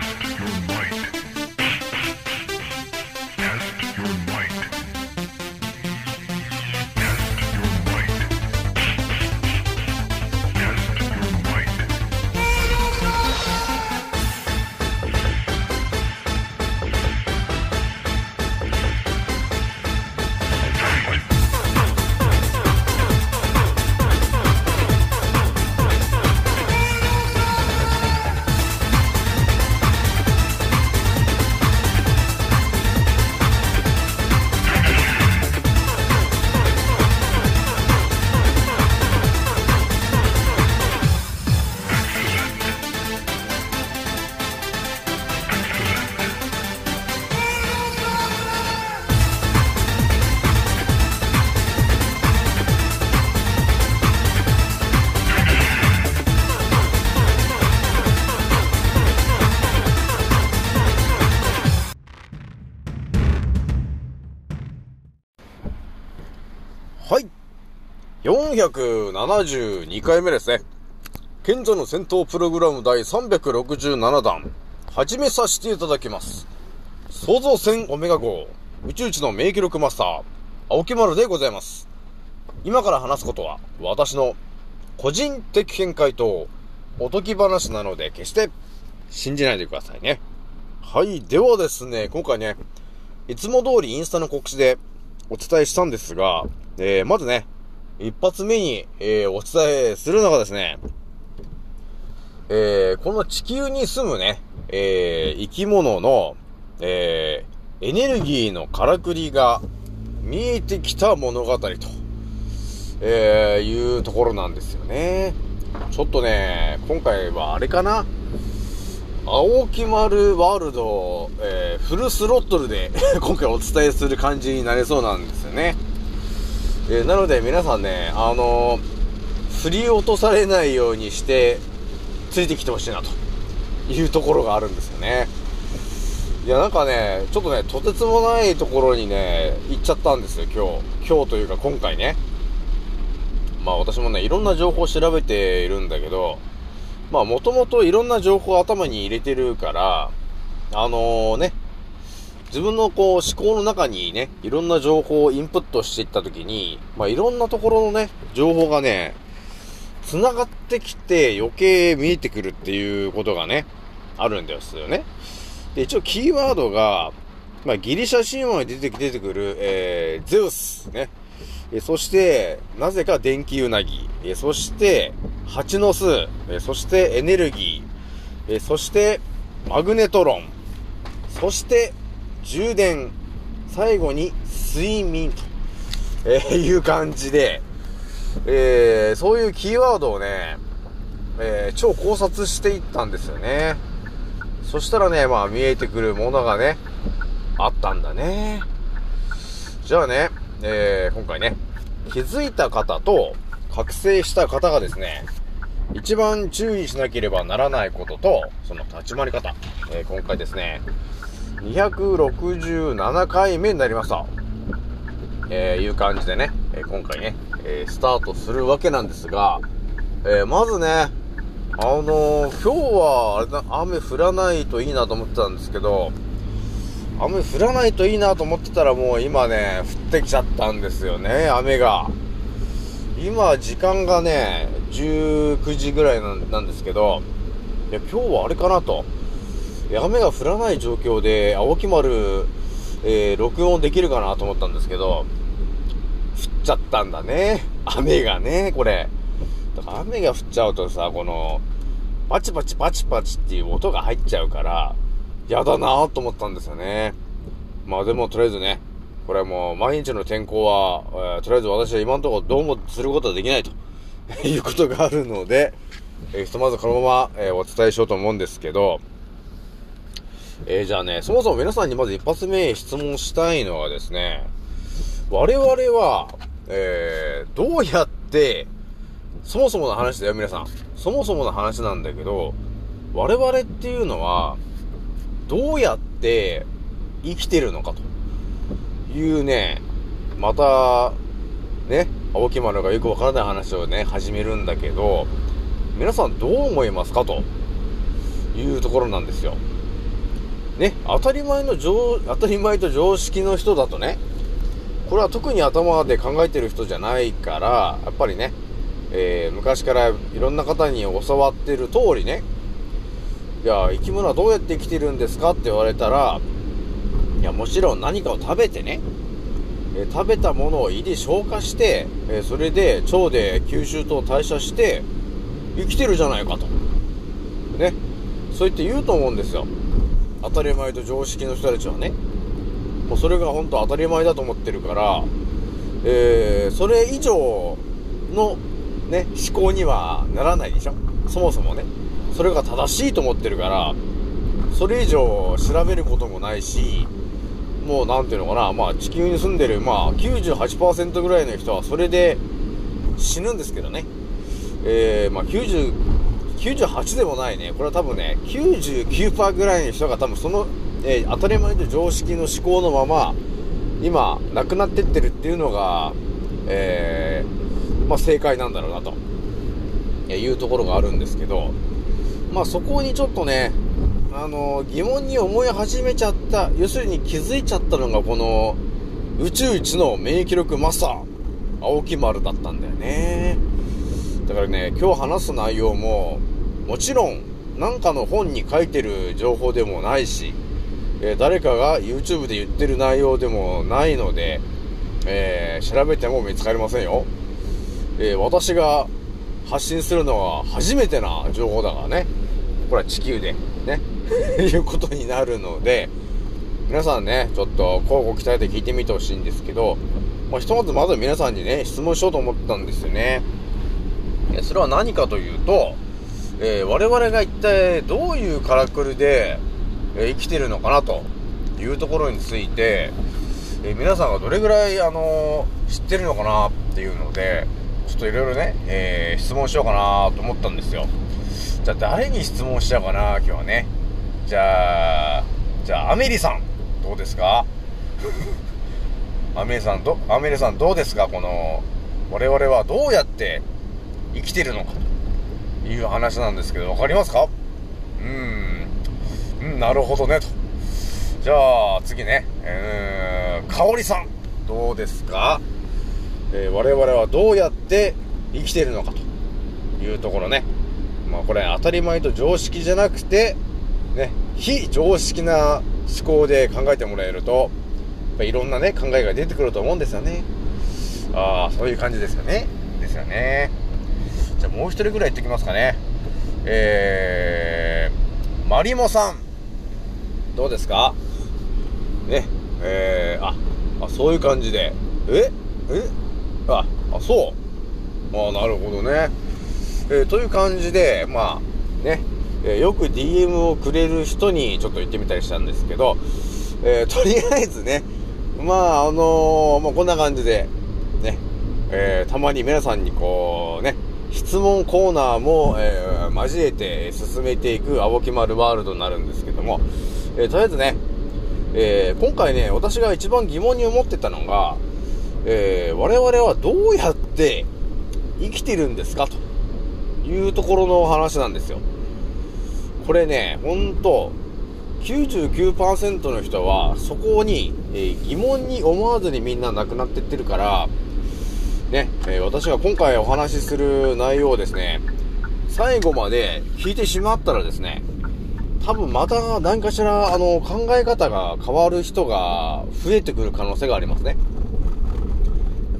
Test your might. 472回目ですね。賢者の戦闘プログラム第367弾、始めさせていただきます。創造船オメガ号、宇宙一の名記録マスター、青木丸でございます。今から話すことは、私の個人的見解とおとき話なので、決して信じないでくださいね。はい。ではですね、今回ね、いつも通りインスタの告知でお伝えしたんですが、えー、まずね、一発目に、えー、お伝えするのがですね、えー、この地球に住むね、えー、生き物の、えー、エネルギーのからくりが見えてきた物語と、えー、いうところなんですよね。ちょっとね、今回はあれかな？青木丸ワールド、えー、フルスロットルで 今回お伝えする感じになりそうなんですよね。えーなので皆さんね、あのー振り落とされないようにして、ついてきてほしいな、というところがあるんですよね。いや、なんかね、ちょっとね、とてつもないところにね、行っちゃったんですよ、今日。今日というか今回ね。まあ私もね、いろんな情報を調べているんだけど、まあもともといろんな情報を頭に入れてるから、あのね、自分のこう思考の中にね、いろんな情報をインプットしていったときに、まあいろんなところのね、情報がね、繋がってきて余計見えてくるっていうことがね、あるんですよね。で、一応キーワードが、まあギリシャ神話に出てき出てくる、えー、ゼウスね。えそして、なぜか電気ウナギ。えそして、蜂の巣。えそして、エネルギー。えそして、マグネトロン。そして、充電。最後に、睡眠と、えーいう感じで、えーそういうキーワードをね、えー超考察していったんですよね。そしたらね、まあ見えてくるものがね、あったんだね。じゃあね、えー今回ね、気づいた方と覚醒した方がですね、一番注意しなければならないことと、その立ち回り方、えー今回ですね、267回目になりました。えーいう感じでね、え今回ね、えースタートするわけなんですが、えーまずね、あのー今日は、あれだ、雨降らないといいなと思ってたんですけど、雨降らないといいなと思ってたらもう今ね、降ってきちゃったんですよね、雨が。今、時間がね、19時ぐらいなんですけど、いや、今日はあれかなと。雨が降らない状況で、青木丸、えー録音できるかなと思ったんですけど、降っちゃったんだね。雨がね、これ。だから雨が降っちゃうとさ、この、パチパチパチパチっていう音が入っちゃうから、やだなぁと思ったんですよね。まあでもとりあえずね、これはもう毎日の天候は、えーとりあえず私は今のところどうもすることはできないと いうことがあるので、えーひとまずこのまま、えーお伝えしようと思うんですけど、えーじゃあね、そもそも皆さんにまず一発目質問したいのはですね、我々は、えー、どうやって、そもそもの話だよ、皆さん。そもそもの話なんだけど、我々っていうのは、どうやって生きてるのかというね、また、ね、青木丸がよくわからない話をね、始めるんだけど、皆さんどう思いますかというところなんですよ。ね、当たり前の常、当たり前と常識の人だとね、これは特に頭で考えてる人じゃないから、やっぱりね、えー昔からいろんな方に教わってる通りね、いや、生き物はどうやって生きてるんですかって言われたら、いや、もちろん何かを食べてね、えー食べたものを胃で消化して、えーそれで腸で吸収と代謝して、生きてるじゃないかと。ね。そう言って言うと思うんですよ。当たり前と常識の人たちはね。もうそれが本当当たり前だと思ってるから、えーそれ以上のね、思考にはならないでしょ？そもそもね。それが正しいと思ってるから、それ以上調べることもないし、もうなんていうのかな、まあ地球に住んでる、まあ98%ぐらいの人はそれで死ぬんですけどね。えー、まあ90、98でもないね。これは多分ね、99%ぐらいの人が多分その、えー当たり前と常識の思考のまま、今、亡くなってってるっていうのが、えー、まあ正解なんだろうなと、えいうところがあるんですけど、まあそこにちょっとね、あの疑問に思い始めちゃった、要するに気づいちゃったのがこの、宇宙一の免疫力マスター、青木丸だったんだよね。だからね、今日話す内容も、もちろん、なんかの本に書いてる情報でもないし、え誰かが YouTube で言ってる内容でもないので、えー調べても見つかりませんよ。えー私が発信するのは初めてな情報だからね。これは地球で、ね、いうことになるので、皆さんね、ちょっと、交互期待で聞いてみてほしいんですけど、まあ、ひとまずまず皆さんにね、質問しようと思ったんですよね。えそれは何かというと、えー我々が一体どういうからくりで、えー生きてるのかなというところについて、えー皆さんがどれぐらい、あの知ってるのかなっていうので、ちょっといろいろね、え質問しようかなと思ったんですよ。じゃあ誰に質問しちゃうかな今日はね。じゃあ、じゃあアメリさん、どうですか？アメリさん、ど、アメリさんどうですか？この、我々はどうやって生きてるのかという話なんですけど、わかりますか？うん、なるほどね、と。じゃあ、次ね、えー、かおりさん、どうですか？えー我々はどうやって生きているのかというところね。まあこれ当たり前と常識じゃなくて、ね、非常識な思考で考えてもらえると、やっぱいろんなね、考えが出てくると思うんですよね。ああ、そういう感じですよね。ですよね。ゃあもう一人ぐらい言ってきますかね。えー、マリモさん。どうですか？ね、えー、あ、あ、そういう感じで。え？え？あ、あ、そう。あなるほどね。えーという感じで、まあ、ね、えーよく DM をくれる人にちょっと言ってみたりしたんですけど、えーとりあえずね、まあ、あのーまあ、こんな感じで、ね、えーたまに皆さんにこう、ね、質問コーナーも、えー交えて進めていく青木丸ワールドになるんですけども、えーとりあえずね、えー今回ね、私が一番疑問に思ってたのが、えー我々はどうやって生きてるんですか？というところの話なんですよ。これね、ほんと、99%の人はそこに、え疑問に思わずにみんな亡くなってってるから、ね、えー私が今回お話しする内容をですね、最後まで聞いてしまったらですね、多分また何かしら、あの、考え方が変わる人が増えてくる可能性がありますね。や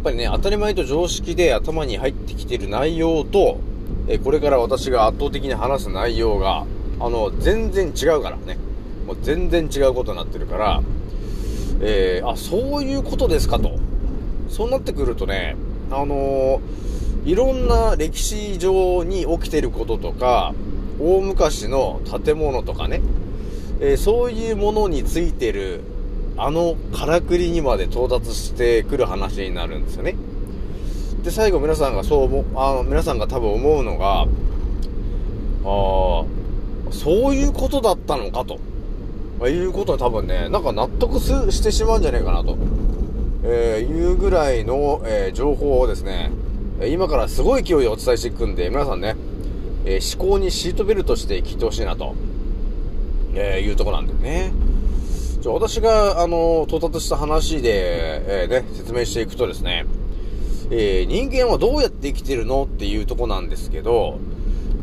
っぱりね、当たり前と常識で頭に入ってきてる内容と、えこれから私が圧倒的に話す内容が、あの、全然違うからね。もう全然違うことになってるから、えーあ、そういうことですかと。そうなってくるとね、あのーいろんな歴史上に起きてることとか、大昔の建物とかね、えーそういうものについてる、あのからくりにまで到達してくる話になるんですよね。で、最後皆さんがそう思、あの、皆さんが多分思うのが、ああ、そういうことだったのかと。まあいうことに多分ね、なんか納得してしまうんじゃないかなと。えーいうぐらいの、えー情報をですね、今からすごい勢いでお伝えしていくんで、皆さんね、えー思考にシートベルトして聞いてほしいなとえーいうとこなんだよね。じゃあ私が、あの、到達した話で、えーね、説明していくとですね、えー人間はどうやって生きてるのっていうとこなんですけど、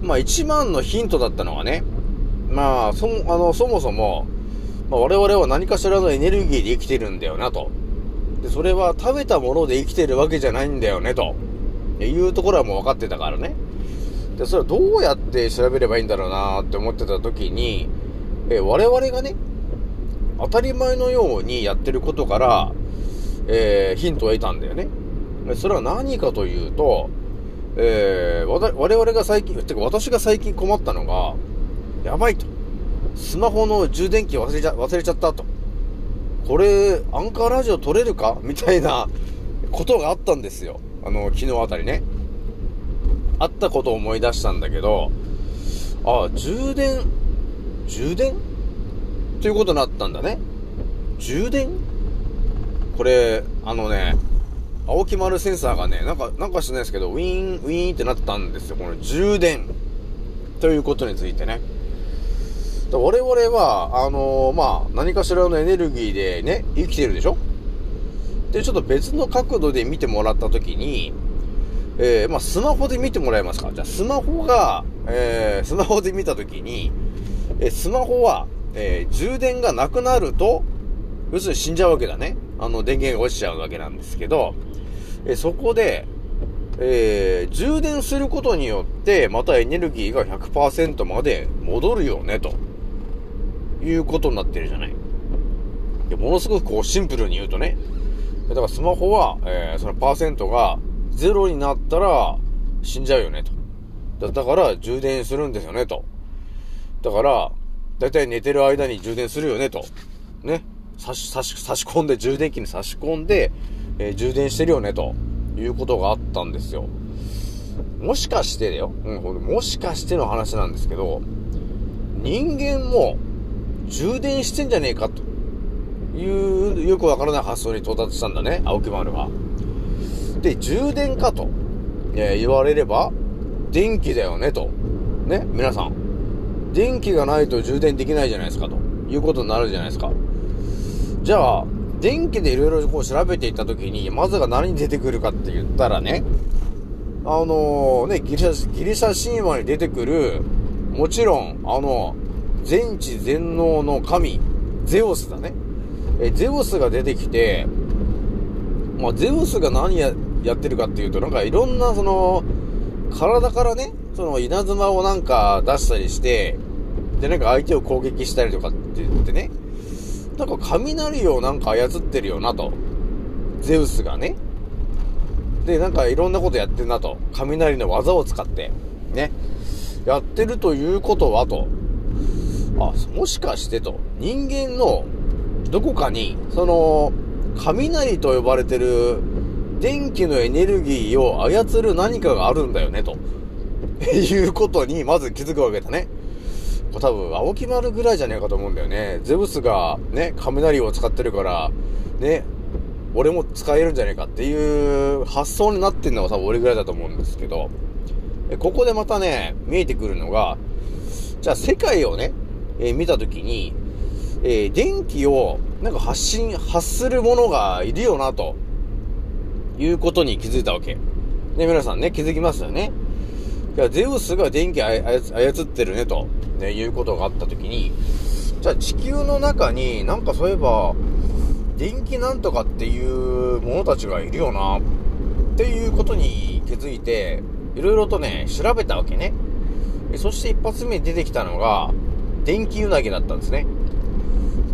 まあ一番のヒントだったのがね、まあ、そ、あの、そもそも、まあ、我々は何かしらのエネルギーで生きてるんだよなと。で、それは食べたもので生きてるわけじゃないんだよねと。いうところはもう分かってたからね。で、それはどうやって調べればいいんだろうなって思ってた時に、え我々がね、当たり前のようにやってることから、えーヒントを得たんだよね。それは何かというと、えー我々が最近、てか私が最近困ったのが、やばいと。スマホの充電器忘れちゃ、忘れちゃったと。これ、アンカーラジオ撮れるか？みたいなことがあったんですよ。あの、昨日あたりね。あったことを思い出したんだけど、あ、充電、充電？ということになったんだね。充電？これ、あのね、青木丸センサーがね、なんか、なんかしてないですけど、ウィーン、ウィーンってなったんですよ。この充電。ということについてね。我々は、あのーまあ、何かしらのエネルギーでね、生きてるでしょ？で、ちょっと別の角度で見てもらったときに、えー、まあ、スマホで見てもらえますか？じゃあ、スマホが、えー、スマホで見たときに、えースマホは、えー充電がなくなると、要するに死んじゃうわけだね。あの、電源が落ちちゃうわけなんですけど、えーそこで、えー充電することによって、またエネルギーが100%まで戻るよね、と。いうことになってるじゃない。でものすごくこうシンプルに言うとね、だからスマホは、えーそのパーセントがゼロになったら死んじゃうよね、と。だから充電するんですよね、と。だから、だいたい寝てる間に充電するよね、と。ね。差し、差し、差し込んで、充電器に差し込んで、えー充電してるよね、ということがあったんですよ。もしかしてだよ。うん、もしかしての話なんですけど、人間も充電してんじゃねえか、という、よくわからない発想に到達したんだね、青木丸は。で、充電かと、え言われれば、電気だよね、と。ね、皆さん。電気がないと充電できないじゃないですか、ということになるじゃないですか。じゃあ、電気でいろいろこう調べていったときに、まずが何に出てくるかって言ったらね、あのね、ギリシャ、ギリシャ神話に出てくる、もちろん、あの、全知全能の神、ゼウスだね。え、ゼウスが出てきて、まあ、ゼウスが何や、やってるかっていうと、なんかいろんなその、体からね、その稲妻をなんか出したりして、で、なんか相手を攻撃したりとかって言ってね、なんか雷をなんか操ってるよなと。ゼウスがね。で、なんかいろんなことやってんなと。雷の技を使って、ね。やってるということはと。あ、もしかしてと。人間のどこかに、その、雷と呼ばれてる電気のエネルギーを操る何かがあるんだよね、と。いうことに、まず気づくわけだね。これ多分、青木丸ぐらいじゃねえかと思うんだよね。ゼウスがね、雷を使ってるから、ね、俺も使えるんじゃねえかっていう発想になってんのが多分俺ぐらいだと思うんですけど、ここでまたね、見えてくるのが、じゃあ世界をね、え見たときに、え電気をなんか発信、発するものがいるよな、ということに気づいたわけ。ね、皆さんね、気づきますよね。いや、ゼウスが電気操ってるね、と、ね、いうことがあったときに、じゃあ地球の中になんかそういえば、電気なんとかっていう者たちがいるよな、っていうことに気づいて、いろいろとね、調べたわけね。そして一発目に出てきたのが、電気ウナギだったんですね。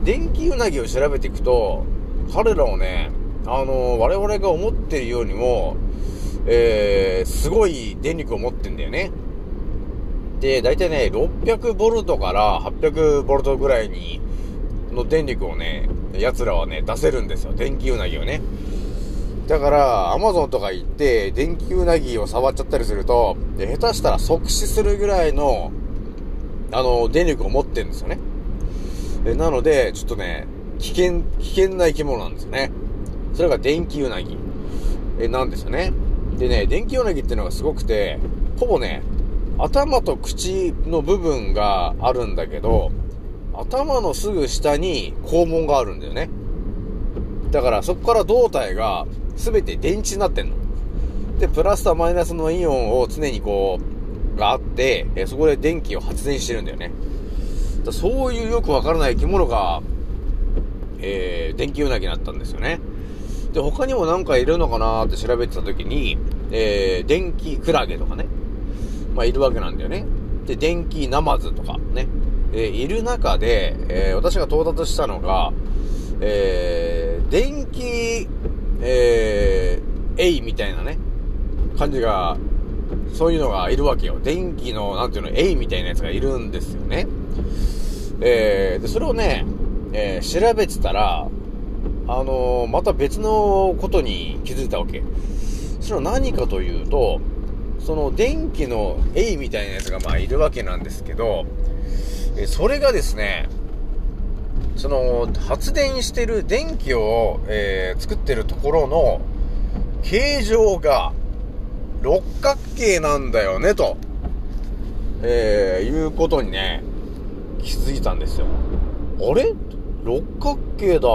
電気ウナギを調べていくと、彼らをね、あの我々が思ってるようにも、えー、すごい電力を持ってんだよね。で、だいたいね、600ボルトから800ボルトぐらいに、の電力をね、奴らはね、出せるんですよ。電気ウナギをね。だから、アマゾンとか行って、電気ウナギを触っちゃったりすると、下手したら即死するぐらいの、あの、電力を持ってるんですよね。えなので、ちょっとね、危険、危険な生き物なんですよね。それが電気ウナギ。え、なんですよね。でね、電気ウナギっていうのがすごくて、ほぼね、頭と口の部分があるんだけど、頭のすぐ下に肛門があるんだよね。だからそこから胴体が全て電池になってんの。で、プラスとマイナスのイオンを常にこう、があって、えそこで電気を発電してるんだよね。だそういうよくわからない生き物が、えー、電気ウナギになったんですよね。で、他にもなんかいるのかなって調べてた時に、えー、電気クラゲとかね、まあいるわけなんだよね。で、電気ナマズとかね、えーいる中で、えー私が到達したのが、えー、電気、えー、エイみたいなね、感じが、そういうのがいるわけよ。電気の、なんていうの、エイみたいなやつがいるんですよね。えー、で、それをね、えー調べてたら、あのーまた別のことに気づいたわけ。それは何かというと、その電気のエイみたいなやつがまあいるわけなんですけど、えーそれがですね、その発電してる電気を、えー作ってるところの形状が六角形なんだよね、と、えーいうことにね、気づいたんですよ。あれ？六角形だ。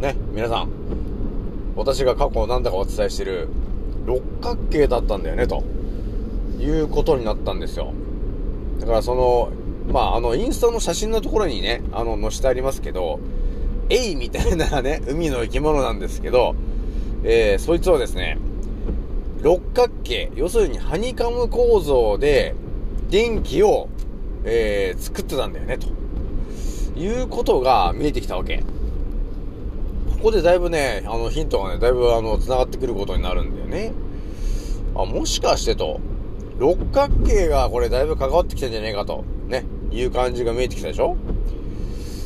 ね、皆さん。私が過去何だかお伝えしてる六角形だったんだよね、ということになったんですよ。だからその、まあ、あの、インスタの写真のところにね、あの、載せてありますけど、エイみたいなね、海の生き物なんですけど、えー、そいつはですね、六角形、要するにハニカム構造で電気を、えー、作ってたんだよね、ということが見えてきたわけ。ここでだいぶね、あのヒントがね、だいぶあの、繋がってくることになるんだよね。あ、もしかしてと、六角形がこれだいぶ関わってきてんじゃねえかと、ね、いう感じが見えてきたでしょ？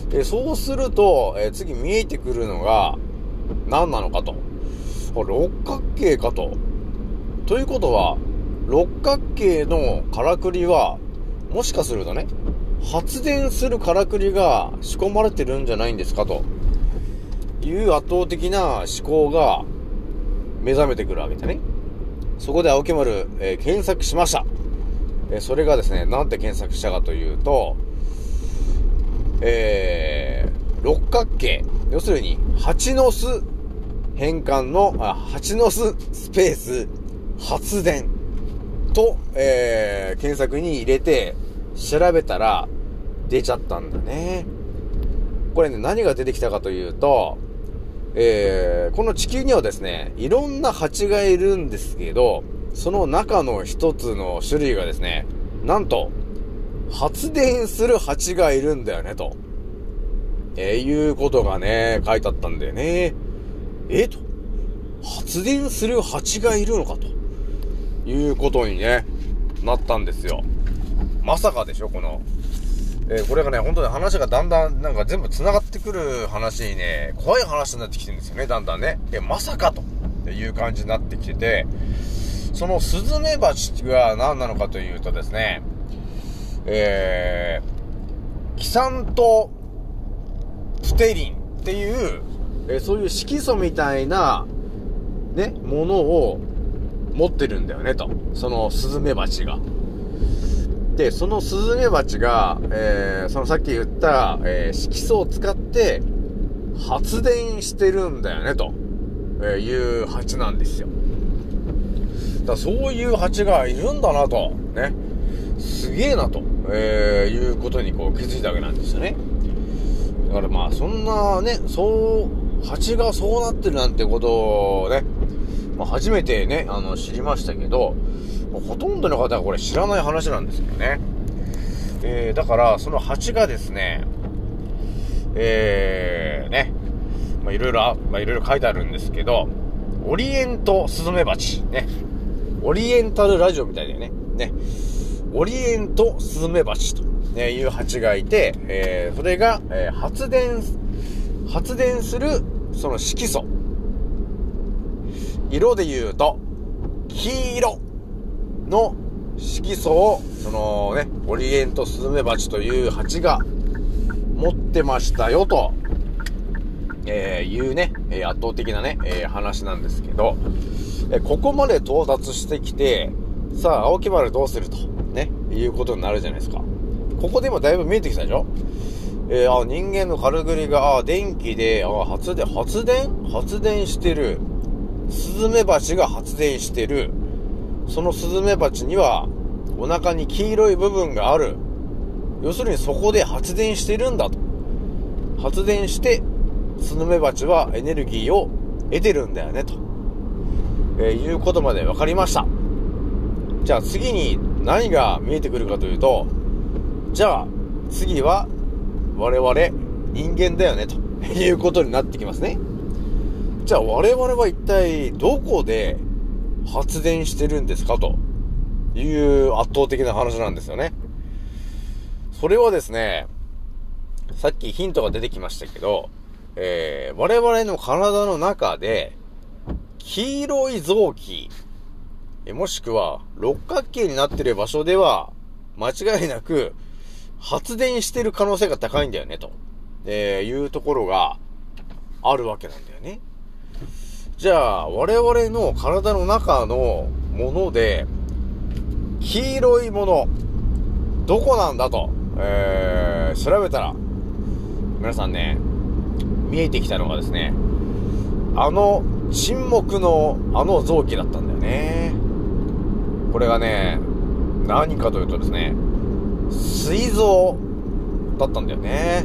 で、そうすると、えー次見えてくるのが、何なのかと。あ六角形かと。ということは、六角形のからくりは、もしかするとね、発電するからくりが仕込まれてるんじゃないんですかという圧倒的な思考が目覚めてくるわけでね。そこで青木丸、えー検索しました。えーそれがですね、なんて検索したかというと、えー、六角形。要するに、蜂の巣変換の、あ、蜂の巣スペース発電と、えー、検索に入れて調べたら出ちゃったんだね。これね、何が出てきたかというと、えー、この地球にはですね、いろんな蜂がいるんですけど、その中の一つの種類がですね、なんと、発電する蜂がいるんだよね、と。えーいうことがね、書いてあったんだよね。えと。発電する蜂がいるのかと。いうことにね、なったんですよ。まさかでしょ、この。えーこれがね、本当に話がだんだん、なんか全部繋がってくる話にね、怖い話になってきてるんですよね、だんだんね。え、まさかという感じになってきてて、そのスズメバチが何なのかというとですね、えー、キサントプテリンっていう、えーそういう色素みたいな、ね、ものを持ってるんだよね、と。そのスズメバチが。で、そのスズメバチが、えーそのさっき言った、えー色素を使って発電してるんだよね、と、えーいう蜂なんですよ。だからそういう蜂がいるんだなと、ね。すげえなと、えーいうことにこう気づいたわけなんですよね。だからまあそんなね、そう、蜂がそうなってるなんてことをね、まあ、初めてね、あの知りましたけど、ほとんどの方はこれ知らない話なんですよね。えー、だからその蜂がですね、えー、ね、まあいろいろ、まあいろいろ書いてあるんですけど、オリエントスズメバチ、ね。オリエンタルラジオみたいだよね。ね。オリエントスズメバチと、ね、いう蜂がいて、えー、それが、えー発電、発電する、その色素。色で言うと、黄色の色素を、そのね、オリエントスズメバチという蜂が持ってましたよと、えーいうね、え圧倒的なね、えー話なんですけど、えここまで到達してきて、さあ、青木丸どうすると、ね、いうことになるじゃないですか。ここで今だいぶ見えてきたでしょ？えーあ、人間のカルグリが、あ、電気で、あ、発電、発電？発電してる。スズメバチが発電してる。そのスズメバチには、お腹に黄色い部分がある。要するにそこで発電してるんだと。発電して、スズメバチはエネルギーを得てるんだよね、と。えーいうことまで分かりました。じゃあ次に何が見えてくるかというと、じゃあ次は我々人間だよね、ということになってきますね。じゃあ我々は一体どこで発電してるんですかという圧倒的な話なんですよね。それはですね、さっきヒントが出てきましたけど、えー、我々の体の中で、黄色い臓器、もしくは六角形になってる場所では、間違いなく発電してる可能性が高いんだよね、と、えいうところがあるわけなんだよね。じゃあ、我々の体の中のもので、黄色いもの、どこなんだと、えー、調べたら、皆さんね、見えてきたのがですね、あの沈黙のあの臓器だったんだよね。これがね、何かというとですね、膵臓だったんだよね。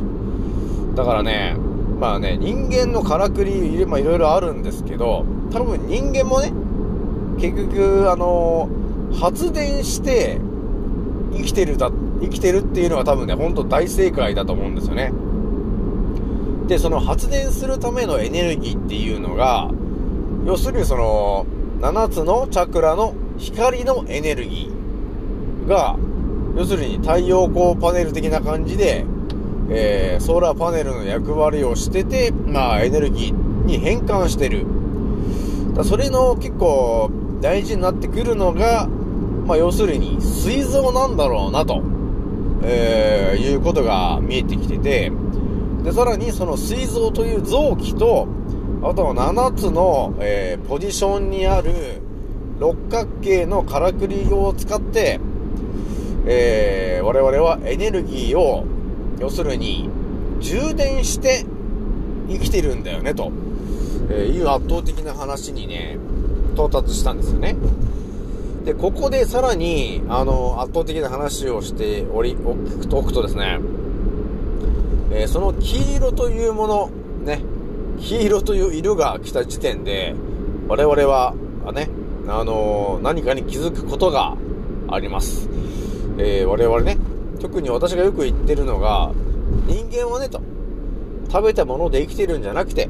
だからね、まあね、人間のからくり、まあいろいろあるんですけど、多分人間もね、結局、あの発電して生きてるだ、生きてるっていうのが多分ね、ほんと大正解だと思うんですよね。で、その発電するためのエネルギーっていうのが、要するにその、7つのチャクラの光のエネルギーが、要するに太陽光パネル的な感じで、えー、ソーラーパネルの役割をしてて、まあ、エネルギーに変換してる。だそれの結構大事になってくるのが、まあ、要するに、膵臓なんだろうなと、えー、いうことが見えてきてて、で、さらにその膵臓という臓器と、あとは7つの、えーポジションにある六角形のからくりを使って、えー我々はエネルギーを、要するに、充電して生きてるんだよね、と、えいう圧倒的な話にね、到達したんですよね。で、ここでさらに、あの、圧倒的な話をしており、おくとおくとですね、えーその黄色というもの、ね、黄色という色が来た時点で、我々は、ね、あのー何かに気づくことがあります。えー我々ね、特に私がよく言ってるのが、人間はね、と、食べたもので生きてるんじゃなくて、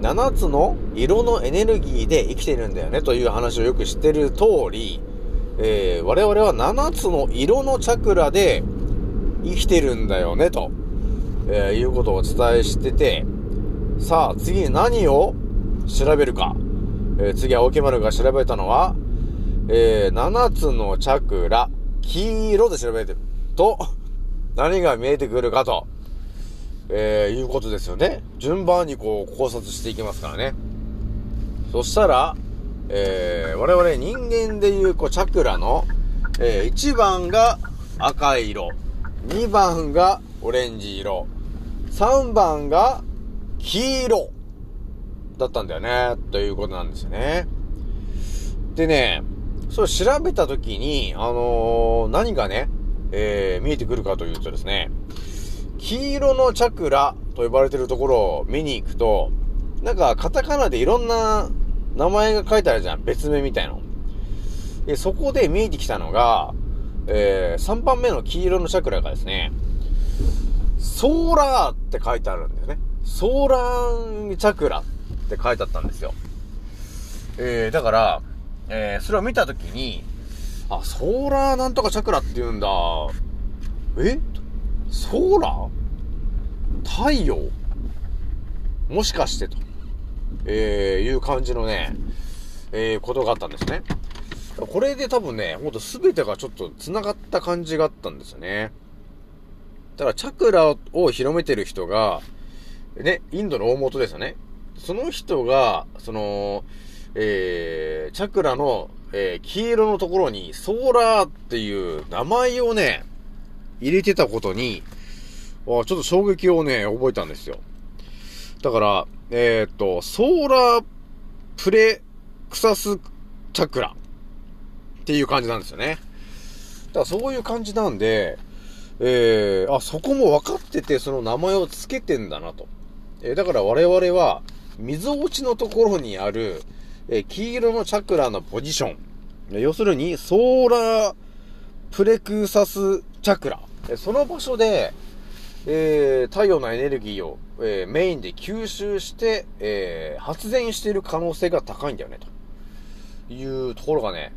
7つの色のエネルギーで生きてるんだよね、という話をよく知ってる通り、えー我々は7つの色のチャクラで生きてるんだよね、と、えーいうことをお伝えしてて、さあ、次に何を調べるか。えー次、青木丸が調べたのは、えー7つのチャクラ、黄色で調べてると、何が見えてくるかと、えーいうことですよね。順番にこう考察していきますからね。そしたら、えー我々人間でいうこうチャクラの、え1番が赤色、2番がオレンジ色、3番が黄色だったんだよね、ということなんですよね。でね、それ調べたときに、あのー何がね、えー見えてくるかというとですね、黄色のチャクラと呼ばれてるところを見に行くと、なんかカタカナでいろんな名前が書いてあるじゃん、別名みたいの。で、そこで見えてきたのが、えー3番目の黄色のチャクラがですね、ソーラーって書いてあるんだよね。ソーラーチャクラって書いてあったんですよ。えー、だから、えー、それを見たときに、あ、ソーラーなんとかチャクラって言うんだ。え？ソーラー？太陽？もしかしてと、えー、いう感じのね、えー、ことがあったんですね。これで多分ね、ほんと全てがちょっと繋がった感じがあったんですよね。ただチャクラを広めてる人が、ね、インドの大元ですよね。その人が、その、えー、チャクラの、えー黄色のところに、ソーラーっていう名前をね、入れてたことに、ちょっと衝撃をね、覚えたんですよ。だから、えーっと、ソーラープレクサスチャクラっていう感じなんですよね。だからそういう感じなんで、えー、あ、そこも分かってて、その名前を付けてんだなと。えーだから我々は、水落ちのところにある、え黄色のチャクラのポジション。要するに、ソーラープレクサスチャクラ。その場所で、えー太陽のエネルギーを、えーメインで吸収して、えー発電している可能性が高いんだよね、というところがね、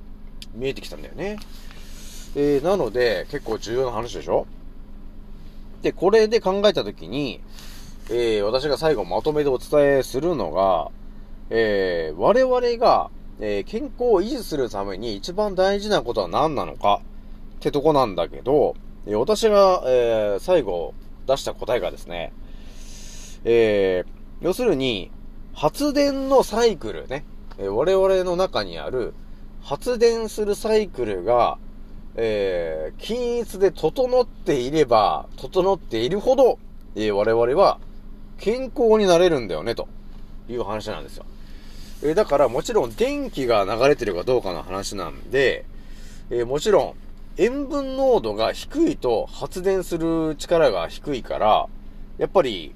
見えてきたんだよね。えーなので、結構重要な話でしょで、これで考えたときに、えー私が最後まとめでお伝えするのが、えー我々が、えー健康を維持するために一番大事なことは何なのかってとこなんだけど、えー私が、えー最後出した答えがですね、えー要するに、発電のサイクルね、えー我々の中にある発電するサイクルが、えー均一で整っていれば、整っているほど、えー我々は健康になれるんだよね、という話なんですよ。えだからもちろん電気が流れてるかどうかの話なんで、えもちろん塩分濃度が低いと発電する力が低いから、やっぱり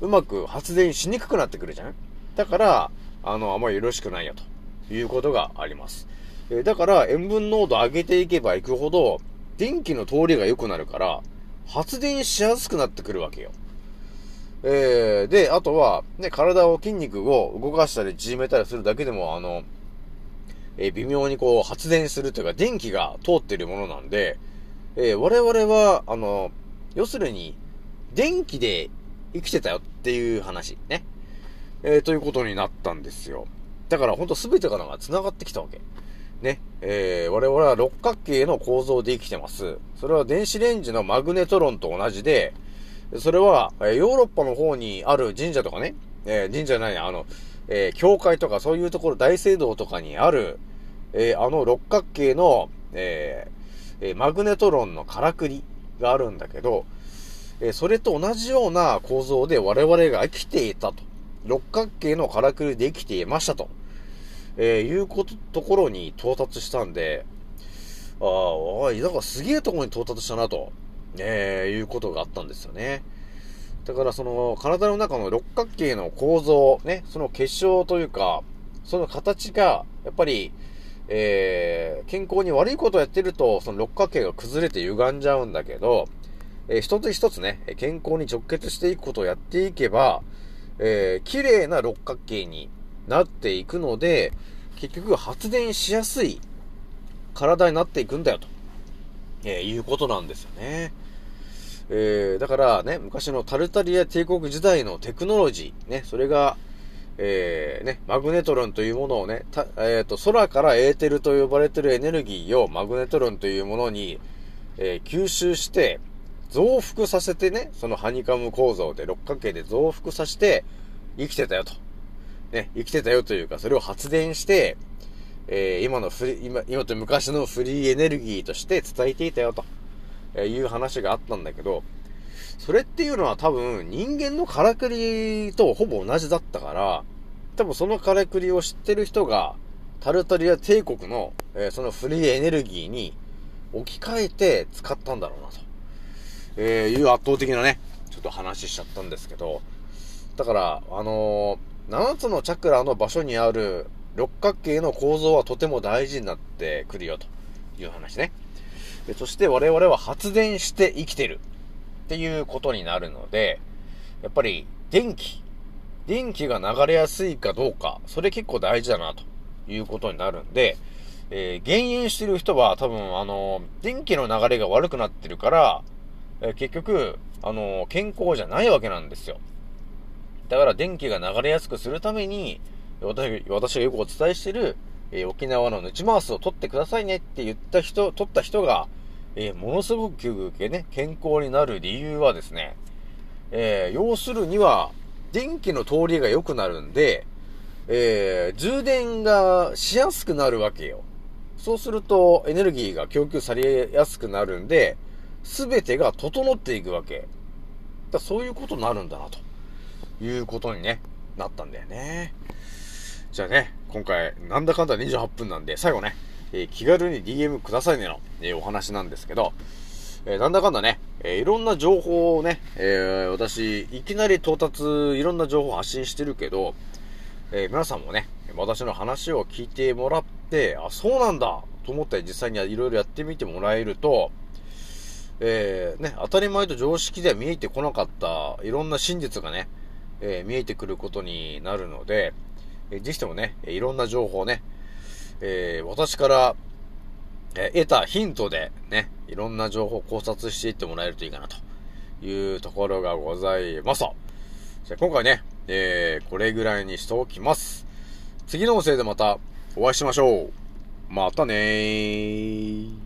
うまく発電しにくくなってくるじゃんだから、あの、あんまりよろしくないよということがあります。えだから塩分濃度上げていけばいくほど、電気の通りが良くなるから、発電しやすくなってくるわけよ。えー、で、あとは、ね、体を筋肉を動かしたり縮めたりするだけでも、あの、えー微妙にこう発電するというか、電気が通っているものなんで、えー我々は、あの、要するに、電気で生きてたよっていう話、ね。えーということになったんですよ。だからほんと全てがなんか繋がってきたわけ。ね。えー我々は六角形の構造で生きてます。それは電子レンジのマグネトロンと同じで、それは、えヨーロッパの方にある神社とかね、えー神社じゃない、あの、えー教会とかそういうところ、大聖堂とかにある、えーあの六角形の、ええマグネトロンのからくりがあるんだけど、えそれと同じような構造で我々が生きていたと。六角形のからくりで生きていましたと。えいうこと、ところに到達したんで、ああ、おい、だからすげえところに到達したなと、えーいうことがあったんですよね。だからその体の中の六角形の構造、ね、その結晶というか、その形が、やっぱり、えー、健康に悪いことをやってると、その六角形が崩れて歪んじゃうんだけど、えー一つ一つね、健康に直結していくことをやっていけば、えー、綺麗な六角形になっていくので、結局発電しやすい体になっていくんだよと、えーいうことなんですよね。えー、だからね、昔のタルタリア帝国時代のテクノロジー、ね、それが、えー、ね、マグネトロンというものをね、たえっ、と、空からエーテルと呼ばれてるエネルギーをマグネトロンというものに、えー吸収して、増幅させてね、そのハニカム構造で六角形で増幅させて、生きてたよと。ね、生きてたよというか、それを発電して、えー今のフリ今、今と昔のフリーエネルギーとして伝えていたよと、えーいう話があったんだけど、それっていうのは多分人間のからくりとほぼ同じだったから、多分そのからくりを知ってる人が、タルタリア帝国の、えーそのフリーエネルギーに置き換えて使ったんだろうなと、えーいう圧倒的なね、ちょっと話しちゃったんですけど、だから、あのー、7つのチャクラの場所にある六角形の構造はとても大事になってくるよという話ね。でそして我々は発電して生きてる。っていうことになるので、やっぱり電気、電気が流れやすいかどうか、それ結構大事だなと。いうことになるんで、えー減塩してる人は多分あの電気の流れが悪くなってるから、えー結局、あの健康じゃないわけなんですよ。だから電気が流れやすくするために、私私がよくお伝えしてる、えー沖縄のヌチマースを取ってくださいねって言った人、取った人が、えーものすごくね、健康になる理由はですね、えー要するには、電気の通りが良くなるんで、えー充電がしやすくなるわけよ。そうすると、エネルギーが供給されやすくなるんで、すべてが整っていくわけ。だそういうことになるんだな、ということにね、なったんだよね。じゃあね、今回、なんだかんだ28分なんで、最後ね、えー気軽に DM くださいねの、えーお話なんですけど、えーなんだかんだね、えーいろんな情報をね、え私、いきなり到達、いろんな情報を発信してるけど、え皆さんもね、私の話を聞いてもらって、あ、そうなんだと思って実際にいろいろやってみてもらえると、えーね、当たり前と常識では見えてこなかったいろんな真実がね、えー見えてくることになるので、えーぜひともね、いろんな情報をね、えー私から、えー得たヒントでね、いろんな情報を考察していってもらえるといいかなというところがございますと。じゃあ今回ね、えーこれぐらいにしておきます。次の音声でまたお会いしましょう。またねー。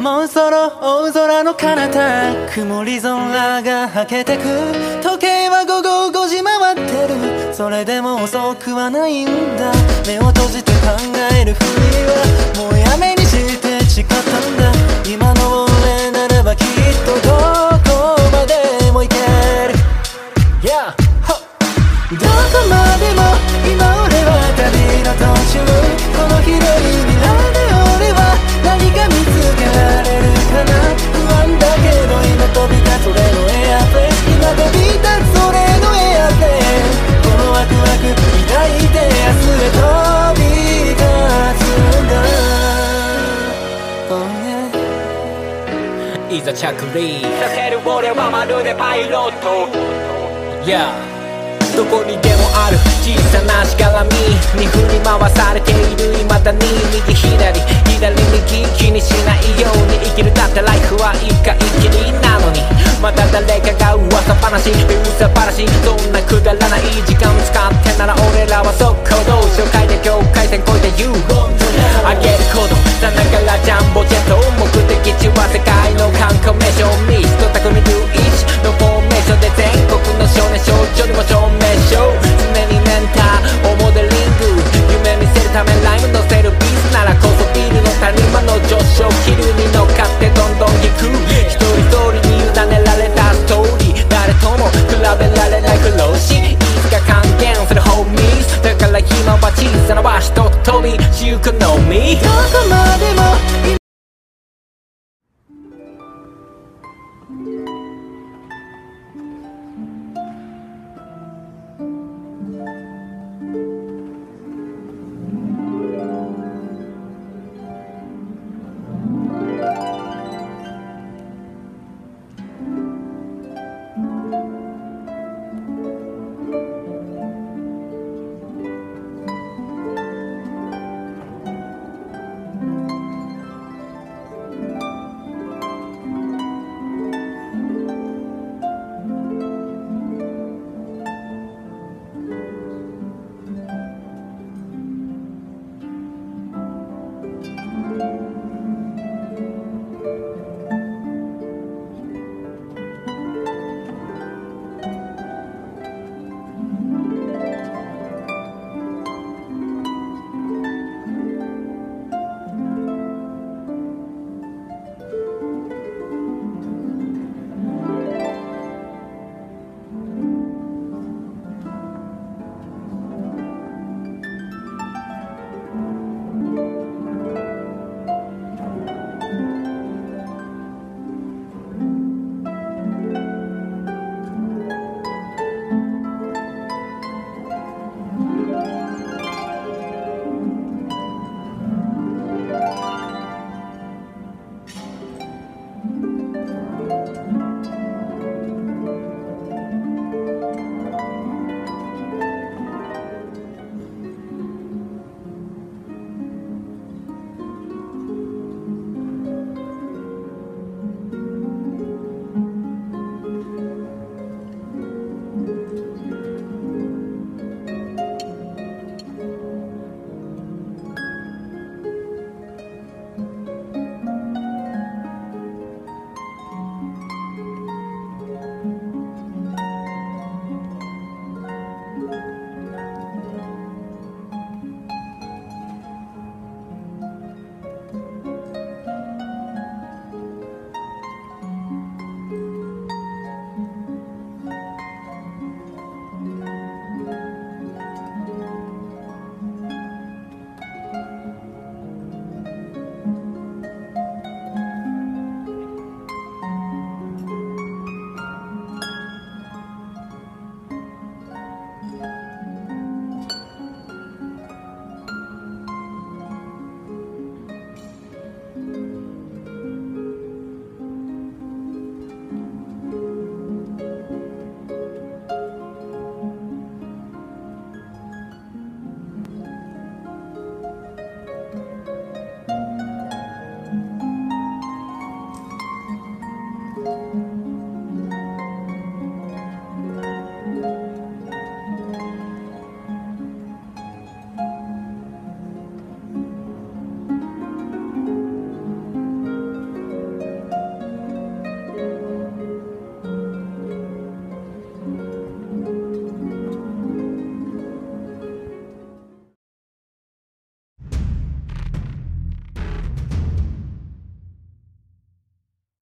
もうそろ大空の彼方曇り空がはけてく時計は午後5時回ってる。それでも遅くはないんだ。目を閉じて考えるふりはもう抱いて明日へ飛び立つんだ。Oh yeah いざ着陸。させる俺はまるでパイロット。Yeah どこにでもある小さなしがらみに振り回されている未だに右左左右気にしないように生きるだってライフは一回きりなのにまた誰かが噂話噂話そんなくだらない時間使ってなら俺らは速攻動紹介で境界線越えて You あげることさながらジャンボジェット目的地は世界の観光名所ミスト匠ルイチのフォーメーションで全国の少年少女にも証明しよう。常にメンターをモデリング夢見せるためライム乗せるビースならこそビルの谷間の上昇気流に乗っかってどんどん行く。一人一人に委ねられたストーリー。誰とも比べられない苦労しいつか還元するホーミーだから今は小さな場所と飛びしゆくのみ。どこまでも